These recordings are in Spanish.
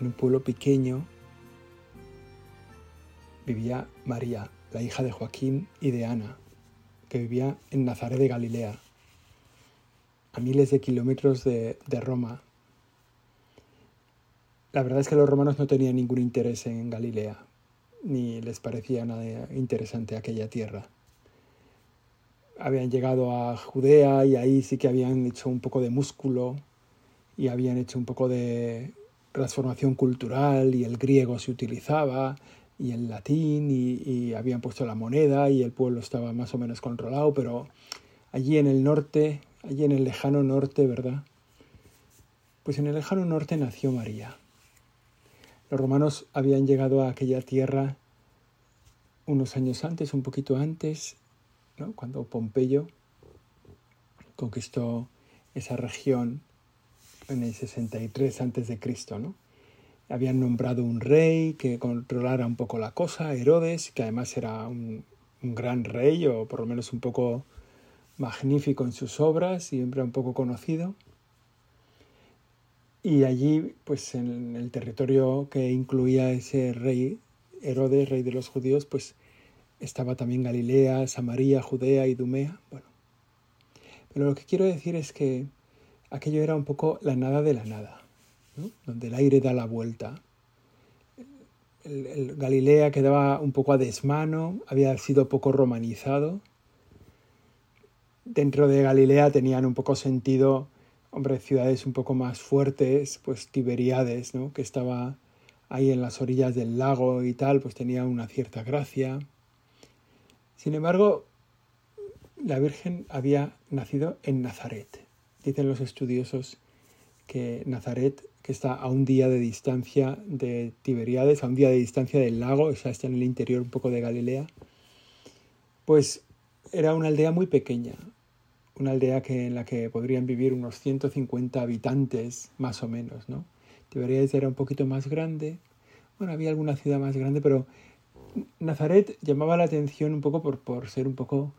en un pueblo pequeño, vivía María, la hija de Joaquín y de Ana, que vivía en Nazaret de Galilea, a miles de kilómetros de, Roma. La verdad es que los romanos no tenían ningún interés en Galilea, ni les parecía nada interesante aquella tierra. Habían llegado a Judea y ahí sí que habían hecho un poco de músculo y habían hecho un poco de transformación cultural y el griego se utilizaba y el latín y, habían puesto la moneda y el pueblo estaba más o menos controlado, pero allí en el norte, allí en el lejano norte, ¿verdad? Pues en el lejano norte nació María. Los romanos habían llegado a aquella tierra unos años antes, un poquito antes, ¿no? cuando Pompeyo conquistó esa región en el 63 a.C., ¿no? Habían nombrado un rey que controlara un poco la cosa, Herodes, que además era un, gran rey, o por lo menos un poco magnífico en sus obras, siempre un poco conocido. Y allí, pues en el territorio que incluía ese rey, Herodes, rey de los judíos, pues estaba también Galilea, Samaria, Judea y Dumea. Bueno, pero lo que quiero decir es que aquello era un poco la nada de la nada, donde el aire da la vuelta. El, Galilea quedaba un poco a desmano, había sido poco romanizado. Dentro de Galilea tenían un poco sentido, hombre, ciudades un poco más fuertes, pues Tiberíades, ¿no? que estaba ahí en las orillas del lago y tal, pues tenía una cierta gracia. Sin embargo, la Virgen había nacido en Nazaret. Dicen los estudiosos que Nazaret, que está a un día de distancia de Tiberíades, a un día de distancia del lago, o sea, está en el interior un poco de Galilea, pues era una aldea muy pequeña, una aldea que, en la que podrían vivir unos 150 habitantes, más o menos, ¿no? Tiberíades era un poquito más grande, bueno, había alguna ciudad más grande, pero Nazaret llamaba la atención un poco por, por ser un poco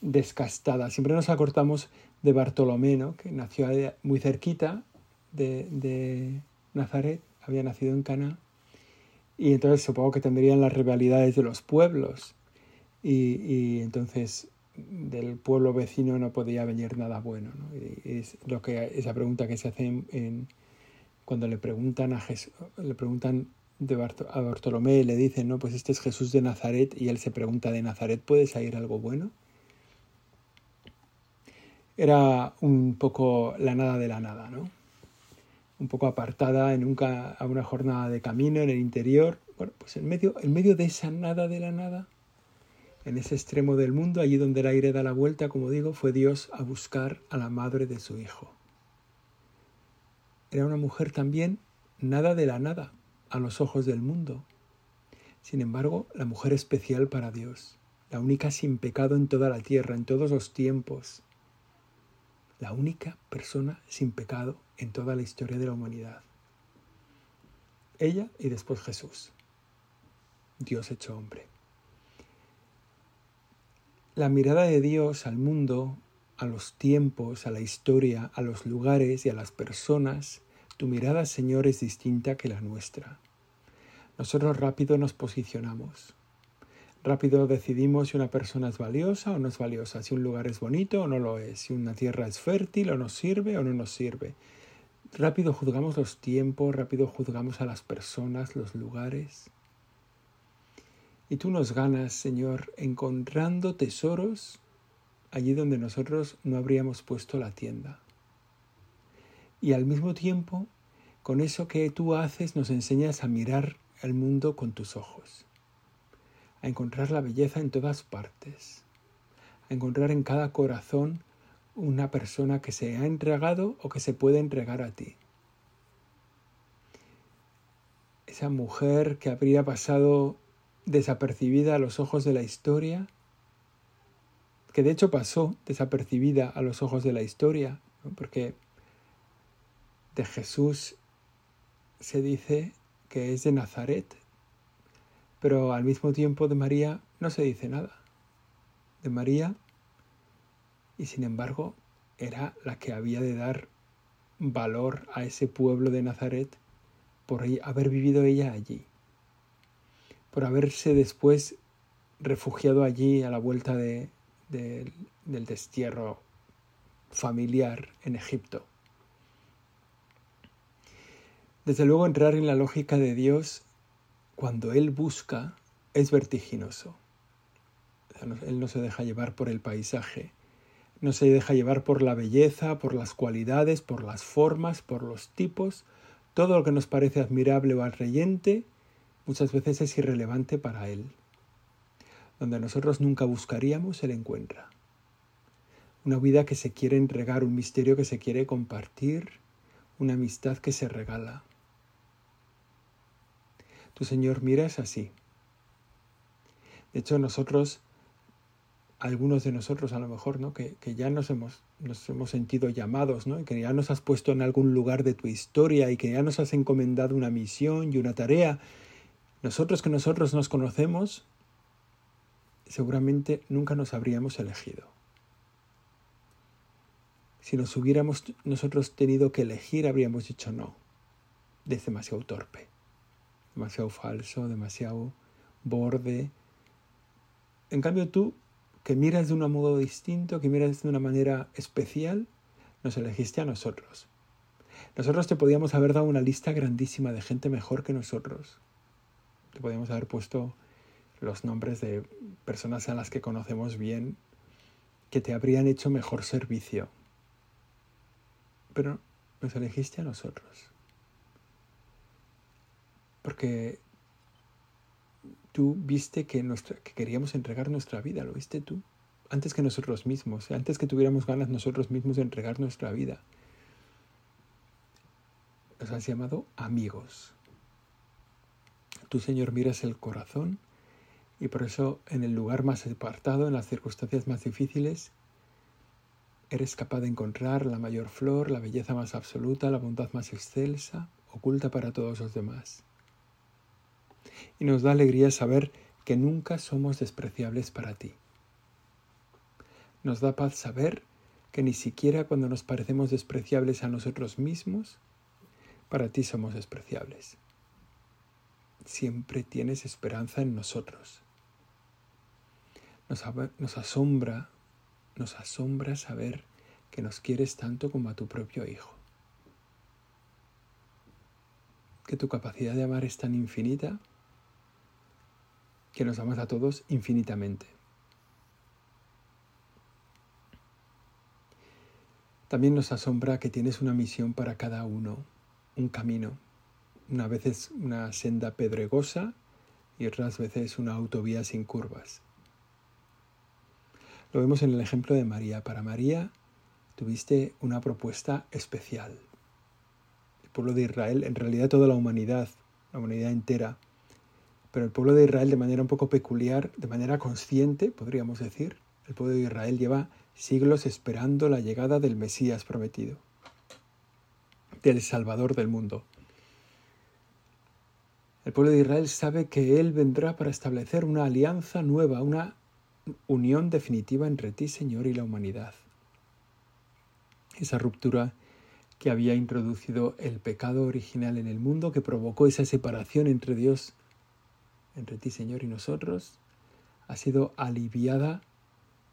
descastada. Siempre nos acortamos de Bartolomé, que nació muy cerquita de, Nazaret, había nacido en Cana, y entonces supongo que tendrían las rivalidades de los pueblos, y, entonces del pueblo vecino no podía venir nada bueno. es lo que esa pregunta que se hace en, cuando le preguntan a Jesús, le preguntan de a Bartolomé le dicen, no, pues este es Jesús de Nazaret y él se pregunta de Nazaret puede salir algo bueno era un poco la nada de la nada, ¿no? Un poco apartada en a una jornada de camino en el interior. Bueno, pues en medio, en medio de esa nada de la nada, en ese extremo del mundo, allí donde el aire da la vuelta, como digo, fue Dios a buscar a la madre de su hijo. Era una mujer también nada de la nada a los ojos del mundo. Sin embargo, la mujer especial para Dios, la única sin pecado en toda la tierra, en todos los tiempos, la única persona sin pecado en toda la historia de la humanidad. Ella y después Jesús, Dios hecho hombre. La mirada de Dios al mundo, a los tiempos, a la historia, a los lugares y a las personas, tu mirada, Señor, es distinta que la nuestra. Nosotros rápido nos posicionamos. Rápido decidimos si una persona es valiosa o no es valiosa, si un lugar es bonito o no lo es, si una tierra es fértil o nos sirve o no nos sirve. Rápido juzgamos los tiempos, rápido juzgamos a las personas, los lugares. Y tú nos ganas, Señor, encontrando tesoros allí donde nosotros no habríamos puesto la tienda. Y al mismo tiempo, con eso que tú haces, nos enseñas a mirar el mundo con tus ojos a encontrar la belleza en todas partes, a encontrar en cada corazón una persona que se ha entregado o que se puede entregar a ti. esa mujer que habría pasado desapercibida a los ojos de la historia, que de hecho pasó desapercibida a los ojos de la historia, porque de Jesús se dice que es de Nazaret, pero al mismo tiempo de María no se dice nada. De María, y sin embargo, era la que había de dar valor a ese pueblo de Nazaret por haber vivido ella allí, por haberse después refugiado allí a la vuelta de, del destierro familiar en Egipto. Desde luego entrar en la lógica de Dios cuando Él busca es vertiginoso. Él no se deja llevar por el paisaje, no se deja llevar por la belleza, por las cualidades, por las formas, por los tipos. Todo lo que nos parece admirable o atrayente muchas veces es irrelevante para Él. Donde nosotros nunca buscaríamos, Él encuentra. Una vida que se quiere entregar, un misterio que se quiere compartir, una amistad que se regala. Tu Señor mira es así. De hecho, nosotros, algunos de nosotros a lo mejor, ¿no? que, que ya nos hemos, nos hemos sentido llamados, ¿no? que ya nos has puesto en algún lugar de tu historia y que ya nos has encomendado una misión y una tarea, nosotros que nosotros nos conocemos, seguramente nunca nos habríamos elegido. Si nos hubiéramos nosotros tenido que elegir, habríamos dicho no, es demasiado torpe demasiado falso, demasiado borde. En cambio tú, que miras de un modo distinto, que miras de una manera especial, nos elegiste a nosotros. Nosotros te podíamos haber dado una lista grandísima de gente mejor que nosotros. Te podíamos haber puesto los nombres de personas a las que conocemos bien, que te habrían hecho mejor servicio. Pero nos elegiste a nosotros porque tú viste que, que queríamos entregar nuestra vida, lo viste tú, antes que nosotros mismos, antes que tuviéramos ganas nosotros mismos de entregar nuestra vida. Nos has llamado amigos. Tú, Señor, miras el corazón y por eso en el lugar más apartado, en las circunstancias más difíciles, eres capaz de encontrar la mayor flor, la belleza más absoluta, la bondad más excelsa, oculta para todos los demás y nos da alegría saber que nunca somos despreciables para ti. Nos da paz saber que ni siquiera cuando nos parecemos despreciables a nosotros mismos, para ti somos despreciables. Siempre tienes esperanza en nosotros. Nos, asombra, nos asombra saber que nos quieres tanto como a tu propio Hijo. Que tu capacidad de amar es tan infinita que nos amas a todos infinitamente. También nos asombra que tienes una misión para cada uno, un camino. Una vez una senda pedregosa y otras veces una autovía sin curvas. Lo vemos en el ejemplo de María. Para María tuviste una propuesta especial. El pueblo de Israel, en realidad toda la humanidad, la humanidad entera, pero el pueblo de Israel de manera un poco peculiar, de manera consciente, podríamos decir, el pueblo de Israel lleva siglos esperando la llegada del Mesías prometido, del Salvador del mundo. El pueblo de Israel sabe que Él vendrá para establecer una alianza nueva, una unión definitiva entre ti, Señor, y la humanidad. Esa ruptura que había introducido el pecado original en el mundo, que provocó esa separación entre Dios entre ti, Señor, y nosotros, ha sido aliviada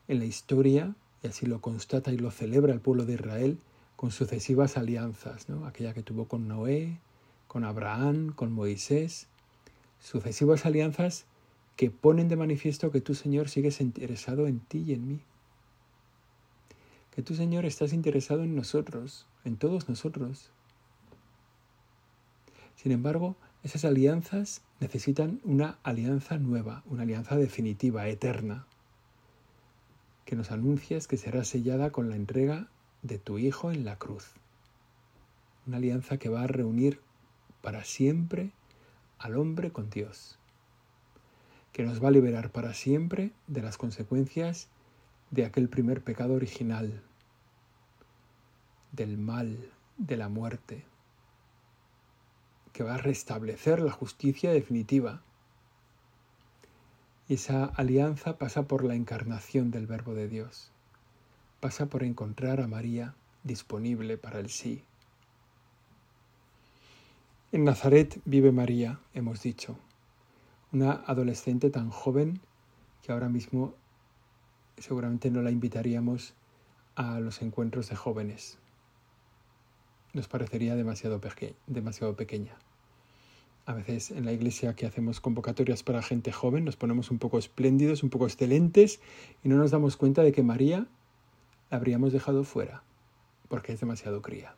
en la historia, y así lo constata y lo celebra el pueblo de Israel, con sucesivas alianzas, ¿no? aquella que tuvo con Noé, con Abraham, con Moisés, sucesivas alianzas que ponen de manifiesto que tú, Señor, sigues interesado en ti y en mí. Que tú, Señor, estás interesado en nosotros, en todos nosotros. Sin embargo, esas alianzas necesitan una alianza nueva, una alianza definitiva, eterna, que nos anuncias que será sellada con la entrega de tu Hijo en la cruz. Una alianza que va a reunir para siempre al hombre con Dios, que nos va a liberar para siempre de las consecuencias de aquel primer pecado original, del mal, de la muerte, que va a restablecer la justicia definitiva. Y esa alianza pasa por la encarnación del Verbo de Dios, pasa por encontrar a María disponible para el sí. En Nazaret vive María, hemos dicho, una adolescente tan joven que ahora mismo seguramente no la invitaríamos a los encuentros de jóvenes. Nos parecería demasiado, demasiado pequeña. A veces en la iglesia que hacemos convocatorias para gente joven nos ponemos un poco espléndidos, un poco excelentes y no nos damos cuenta de que María la habríamos dejado fuera porque es demasiado cría.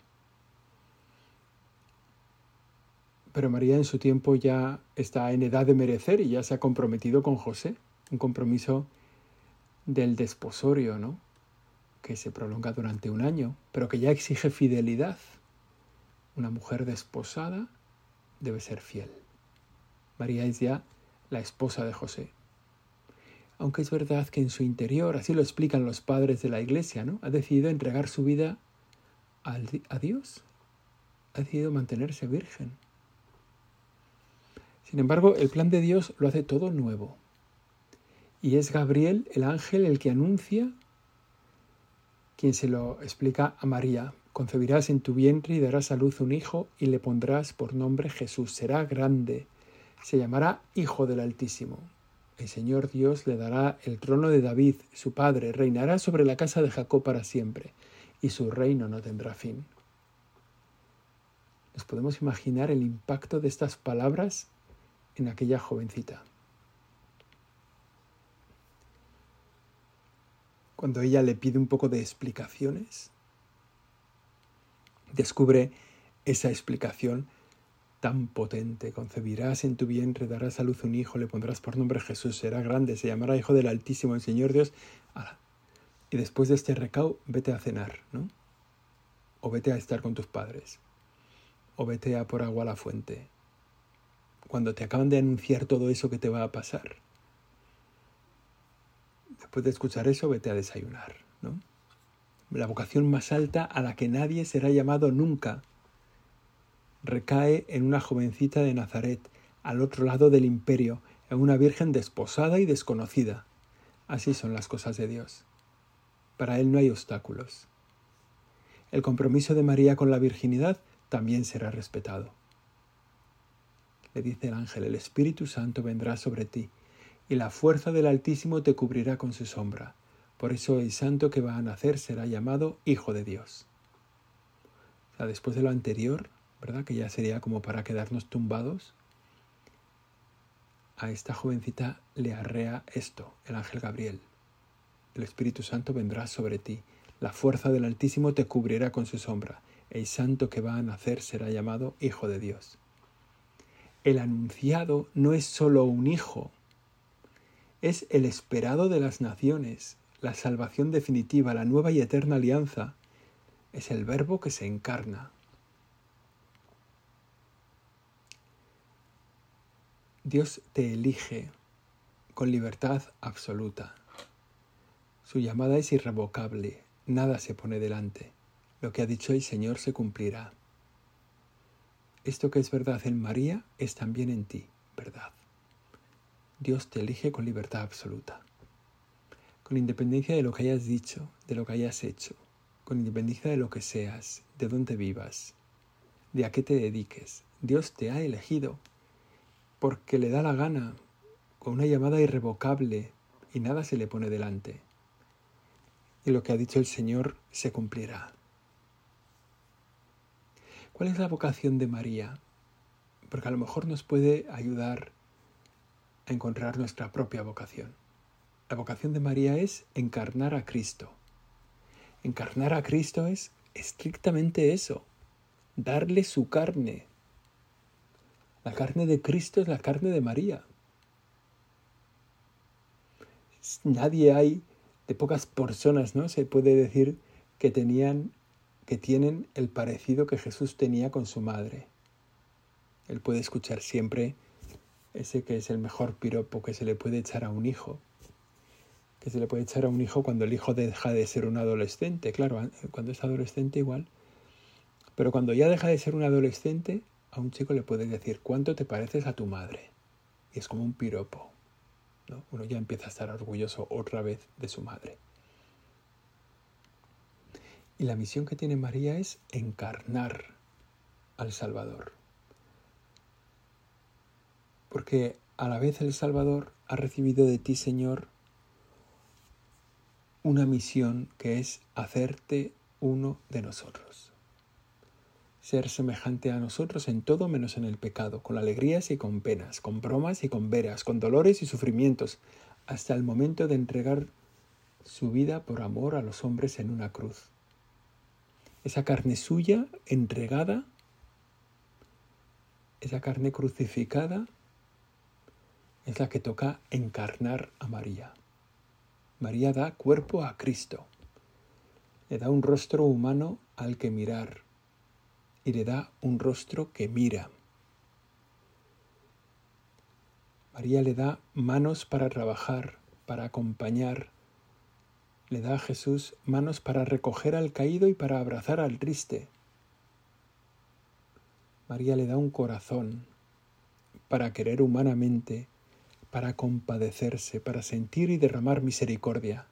Pero María en su tiempo ya está en edad de merecer y ya se ha comprometido con José, un compromiso del desposorio, ¿no? Que se prolonga durante un año, pero que ya exige fidelidad. Una mujer desposada debe ser fiel. María es ya la esposa de José. Aunque es verdad que en su interior, así lo explican los padres de la iglesia, ¿no? Ha decidido entregar su vida a Dios. Ha decidido mantenerse virgen. Sin embargo, el plan de Dios lo hace todo nuevo. Y es Gabriel, el ángel, el que anuncia, quien se lo explica a María. Concebirás en tu vientre y darás a luz un hijo y le pondrás por nombre Jesús. Será grande, se llamará Hijo del Altísimo. El Señor Dios le dará el trono de David, su padre, reinará sobre la casa de Jacob para siempre y su reino no tendrá fin. Nos podemos imaginar el impacto de estas palabras en aquella jovencita. Cuando ella le pide un poco de explicaciones, descubre esa explicación tan potente. Concebirás en tu vientre, darás a luz un hijo, le pondrás por nombre Jesús, será grande, se llamará Hijo del Altísimo, el Señor Dios y después de este recao vete a cenar, ¿no? O vete a estar con tus padres, o vete a por agua a la fuente. Cuando te acaban de anunciar todo eso que te va a pasar, después de escuchar eso, vete a desayunar, ¿no? La vocación más alta a la que nadie será llamado nunca recae en una jovencita de Nazaret, al otro lado del imperio, en una virgen desposada y desconocida. Así son las cosas de Dios. Para Él no hay obstáculos. El compromiso de María con la virginidad también será respetado. Le dice el ángel, el Espíritu Santo vendrá sobre ti, y la fuerza del Altísimo te cubrirá con su sombra. Por eso el santo que va a nacer será llamado Hijo de Dios. O sea, después de lo anterior, ¿verdad? Que ya sería como para quedarnos tumbados. A esta jovencita le arrea esto, el ángel Gabriel el Espíritu Santo vendrá sobre ti, la fuerza del Altísimo te cubrirá con su sombra, el santo que va a nacer será llamado Hijo de Dios. El anunciado no es sólo un hijo, es el esperado de las naciones, la salvación definitiva, la nueva y eterna alianza, es el verbo que se encarna. Dios te elige con libertad absoluta. Su llamada es irrevocable, nada se pone delante. Lo que ha dicho el Señor se cumplirá. Esto que es verdad en María es también en ti, verdad. Dios te elige con libertad absoluta, con independencia de lo que hayas dicho, de lo que hayas hecho, con independencia de lo que seas, de dónde vivas, de a qué te dediques. Dios te ha elegido porque le da la gana, con una llamada irrevocable, y nada se le pone delante y lo que ha dicho el Señor se cumplirá. ¿Cuál es la vocación de María? Porque a lo mejor nos puede ayudar a encontrar nuestra propia vocación. La vocación de María es encarnar a Cristo. Encarnar a Cristo es estrictamente eso, darle su carne. La carne de Cristo es la carne de María. Nadie hay de pocas personas, ¿no? Se puede decir que tenían, que tienen el parecido que Jesús tenía con su madre. Él puede escuchar siempre ese que es el mejor piropo que se le puede echar a un hijo, que se le puede echar a un hijo cuando el hijo deja de ser un adolescente, claro, cuando es adolescente igual, pero cuando ya deja de ser un adolescente, a un chico le puedes decir, ¿cuánto te pareces a tu madre? Y es como un piropo. ¿no? Uno ya empieza a estar orgulloso otra vez de su madre. Y la misión que tiene María es encarnar al Salvador. Porque a la vez el Salvador ha recibido de ti, Señor, una misión que es hacerte uno de nosotros ser semejante a nosotros en todo menos en el pecado, con alegrías y con penas, con bromas y con veras, con dolores y sufrimientos, hasta el momento de entregar su vida por amor a los hombres en una cruz. Esa carne suya entregada, esa carne crucificada, es la que toca encarnar a María. María da cuerpo a Cristo, le da un rostro humano al que mirar, y le da un rostro que mira. María le da manos para trabajar, para acompañar. Le da a Jesús manos para recoger al caído y para abrazar al triste. María le da un corazón para querer humanamente, para compadecerse, para sentir y derramar misericordia.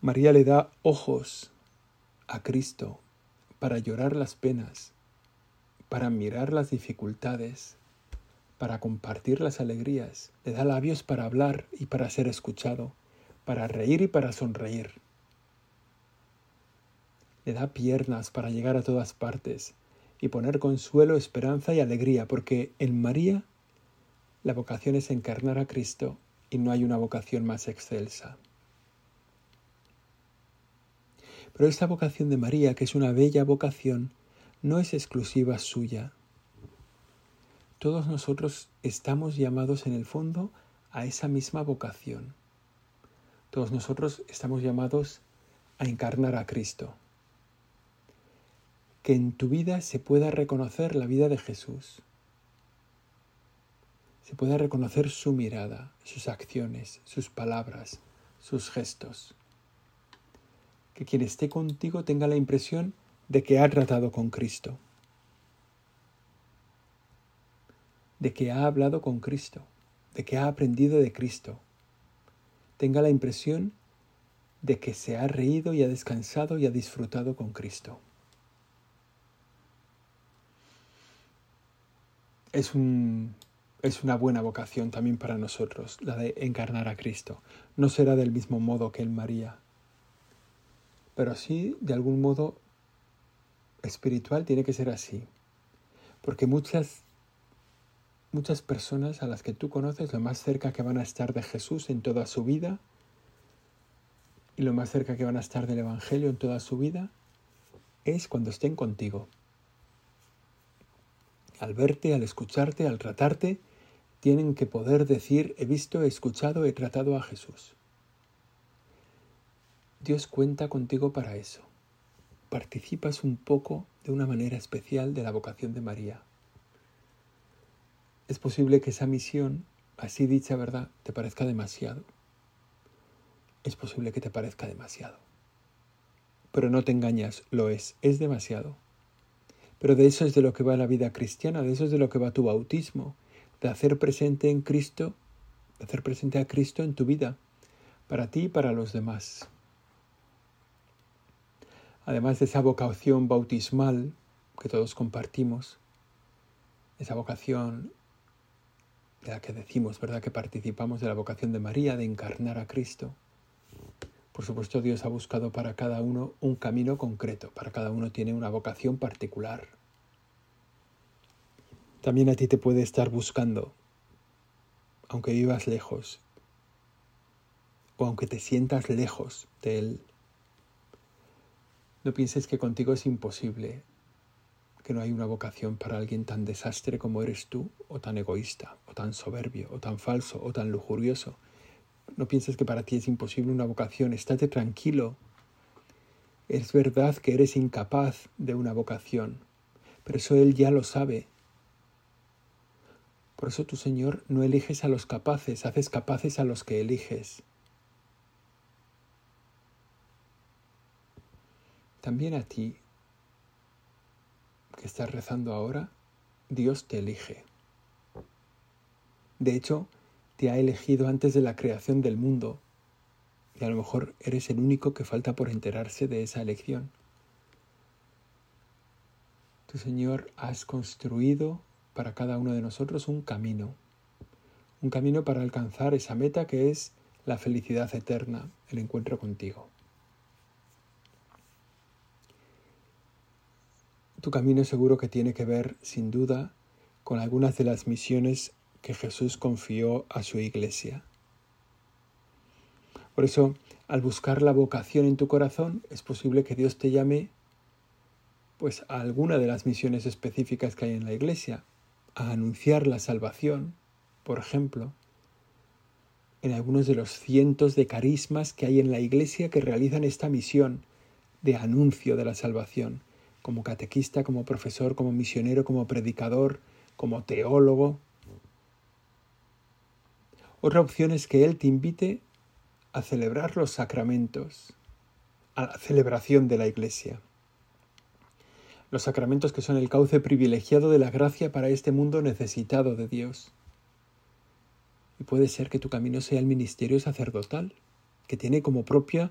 María le da ojos a Cristo para llorar las penas, para mirar las dificultades, para compartir las alegrías, le da labios para hablar y para ser escuchado, para reír y para sonreír. Le da piernas para llegar a todas partes y poner consuelo, esperanza y alegría, porque en María la vocación es encarnar a Cristo y no hay una vocación más excelsa. Pero esta vocación de María, que es una bella vocación, no es exclusiva suya. Todos nosotros estamos llamados en el fondo a esa misma vocación. Todos nosotros estamos llamados a encarnar a Cristo. Que en tu vida se pueda reconocer la vida de Jesús. Se pueda reconocer su mirada, sus acciones, sus palabras, sus gestos. Que quien esté contigo tenga la impresión de que ha tratado con Cristo, de que ha hablado con Cristo, de que ha aprendido de Cristo, tenga la impresión de que se ha reído y ha descansado y ha disfrutado con Cristo. Es, un, es una buena vocación también para nosotros, la de encarnar a Cristo. No será del mismo modo que en María, pero sí, de algún modo espiritual tiene que ser así. Porque muchas, muchas personas a las que tú conoces, lo más cerca que van a estar de Jesús en toda su vida, y lo más cerca que van a estar del Evangelio en toda su vida, es cuando estén contigo. Al verte, al escucharte, al tratarte, tienen que poder decir, he visto, he escuchado, he tratado a Jesús. Dios cuenta contigo para eso. Participas un poco de una manera especial de la vocación de María. Es posible que esa misión, así dicha verdad, te parezca demasiado. Es posible que te parezca demasiado. Pero no te engañas, lo es, es demasiado. Pero de eso es de lo que va la vida cristiana, de eso es de lo que va tu bautismo, de hacer presente en Cristo, de hacer presente a Cristo en tu vida, para ti y para los demás además de esa vocación bautismal que todos compartimos, esa vocación de la que decimos, ¿verdad?, que participamos de la vocación de María, de encarnar a Cristo. Por supuesto, Dios ha buscado para cada uno un camino concreto, para cada uno tiene una vocación particular. También a ti te puede estar buscando, aunque vivas lejos, o aunque te sientas lejos de Él. No pienses que contigo es imposible, que no hay una vocación para alguien tan desastre como eres tú, o tan egoísta, o tan soberbio, o tan falso, o tan lujurioso. No pienses que para ti es imposible una vocación, estate tranquilo. Es verdad que eres incapaz de una vocación, pero eso Él ya lo sabe. Por eso tu Señor no eliges a los capaces, haces capaces a los que eliges. También a ti, que estás rezando ahora, Dios te elige. De hecho, te ha elegido antes de la creación del mundo y a lo mejor eres el único que falta por enterarse de esa elección. Tu Señor has construido para cada uno de nosotros un camino, un camino para alcanzar esa meta que es la felicidad eterna, el encuentro contigo. Tu camino seguro que tiene que ver, sin duda, con algunas de las misiones que Jesús confió a su iglesia. Por eso, al buscar la vocación en tu corazón, es posible que Dios te llame pues a alguna de las misiones específicas que hay en la iglesia, a anunciar la salvación, por ejemplo, en algunos de los cientos de carismas que hay en la iglesia que realizan esta misión de anuncio de la salvación como catequista, como profesor, como misionero, como predicador, como teólogo. Otra opción es que Él te invite a celebrar los sacramentos, a la celebración de la Iglesia. Los sacramentos que son el cauce privilegiado de la gracia para este mundo necesitado de Dios. Y puede ser que tu camino sea el ministerio sacerdotal, que tiene como propia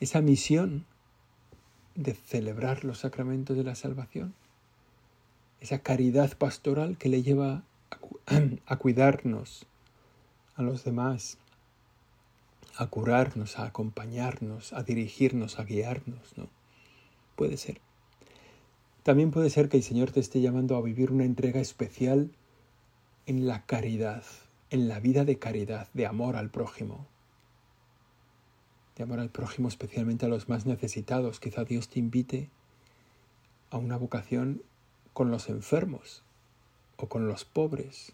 esa misión de celebrar los sacramentos de la salvación, esa caridad pastoral que le lleva a, cuidarnos a los demás, a curarnos, a acompañarnos, a dirigirnos, a guiarnos, ¿no? Puede ser. También puede ser que el Señor te esté llamando a vivir una entrega especial en la caridad, en la vida de caridad, de amor al prójimo, de amor al prójimo, especialmente a los más necesitados. Quizá Dios te invite a una vocación con los enfermos, o con los pobres,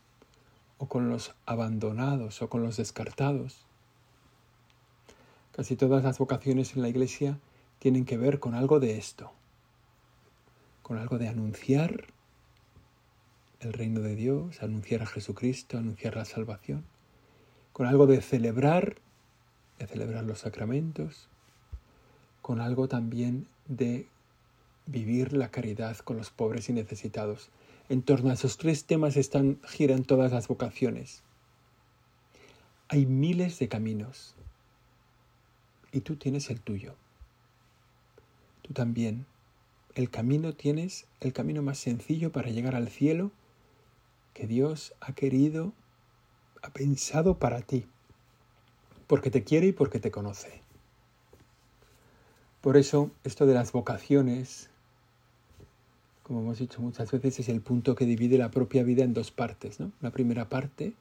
o con los abandonados, o con los descartados. Casi todas las vocaciones en la Iglesia tienen que ver con algo de esto, con algo de anunciar el reino de Dios, anunciar a Jesucristo, anunciar la salvación, con algo de celebrar de celebrar los sacramentos, con algo también de vivir la caridad con los pobres y necesitados. En torno a esos tres temas están, giran todas las vocaciones. Hay miles de caminos y tú tienes el tuyo. Tú también. El camino tienes, el camino más sencillo para llegar al cielo que Dios ha querido, ha pensado para ti porque te quiere y porque te conoce. Por eso, esto de las vocaciones, como hemos dicho muchas veces, es el punto que divide la propia vida en dos partes. ¿no? La primera parte,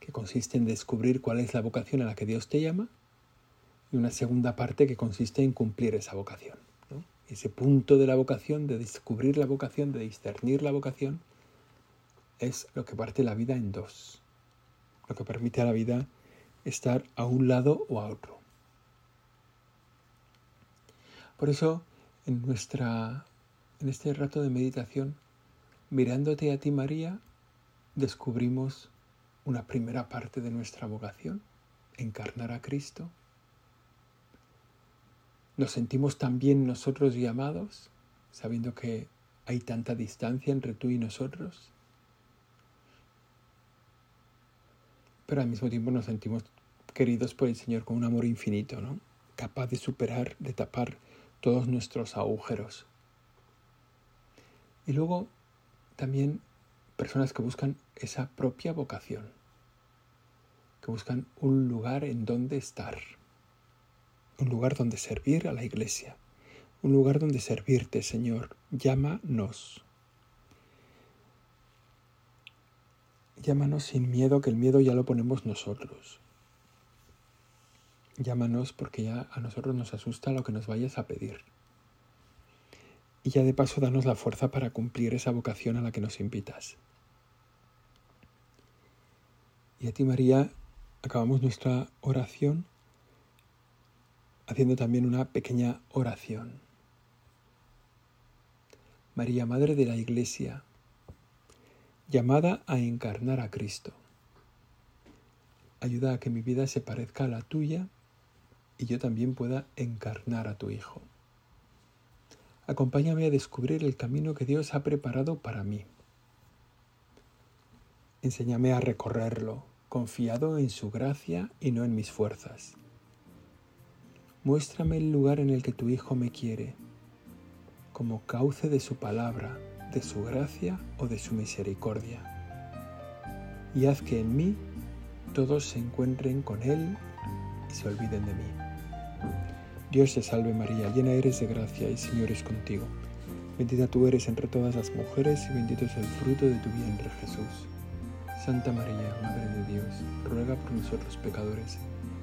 que consiste en descubrir cuál es la vocación a la que Dios te llama, y una segunda parte que consiste en cumplir esa vocación. Ese punto de la vocación, de descubrir la vocación, de discernir la vocación, es lo que parte la vida en dos, lo que permite a la vida estar a un lado o a otro. Por eso, en nuestra en este rato de meditación, mirándote a ti María, descubrimos una primera parte de nuestra vocación, encarnar a Cristo. Nos sentimos también nosotros llamados, sabiendo que hay tanta distancia entre tú y nosotros. pero al mismo tiempo nos sentimos queridos por el Señor con un amor infinito, ¿no? capaz de superar, de tapar todos nuestros agujeros. Y luego también personas que buscan esa propia vocación, que buscan un lugar en donde estar, un lugar donde servir a la iglesia, un lugar donde servirte, Señor, llámanos. Llámanos sin miedo, que el miedo ya lo ponemos nosotros. Llámanos porque ya a nosotros nos asusta lo que nos vayas a pedir. Y ya de paso danos la fuerza para cumplir esa vocación a la que nos invitas. Y a ti María, acabamos nuestra oración haciendo también una pequeña oración. María, Madre de la Iglesia, llamada a encarnar a Cristo. Ayuda a que mi vida se parezca a la tuya y yo también pueda encarnar a tu Hijo. Acompáñame a descubrir el camino que Dios ha preparado para mí. Enséñame a recorrerlo, confiado en su gracia y no en mis fuerzas. Muéstrame el lugar en el que tu Hijo me quiere, como cauce de su palabra, de su gracia o de su misericordia. Y haz que en mí todos se encuentren con Él y se olviden de mí. Dios te salve María, llena eres de gracia y Señor es contigo. Bendita tú eres entre todas las mujeres y bendito es el fruto de tu vientre Jesús. Santa María, Madre de Dios, ruega por nosotros pecadores,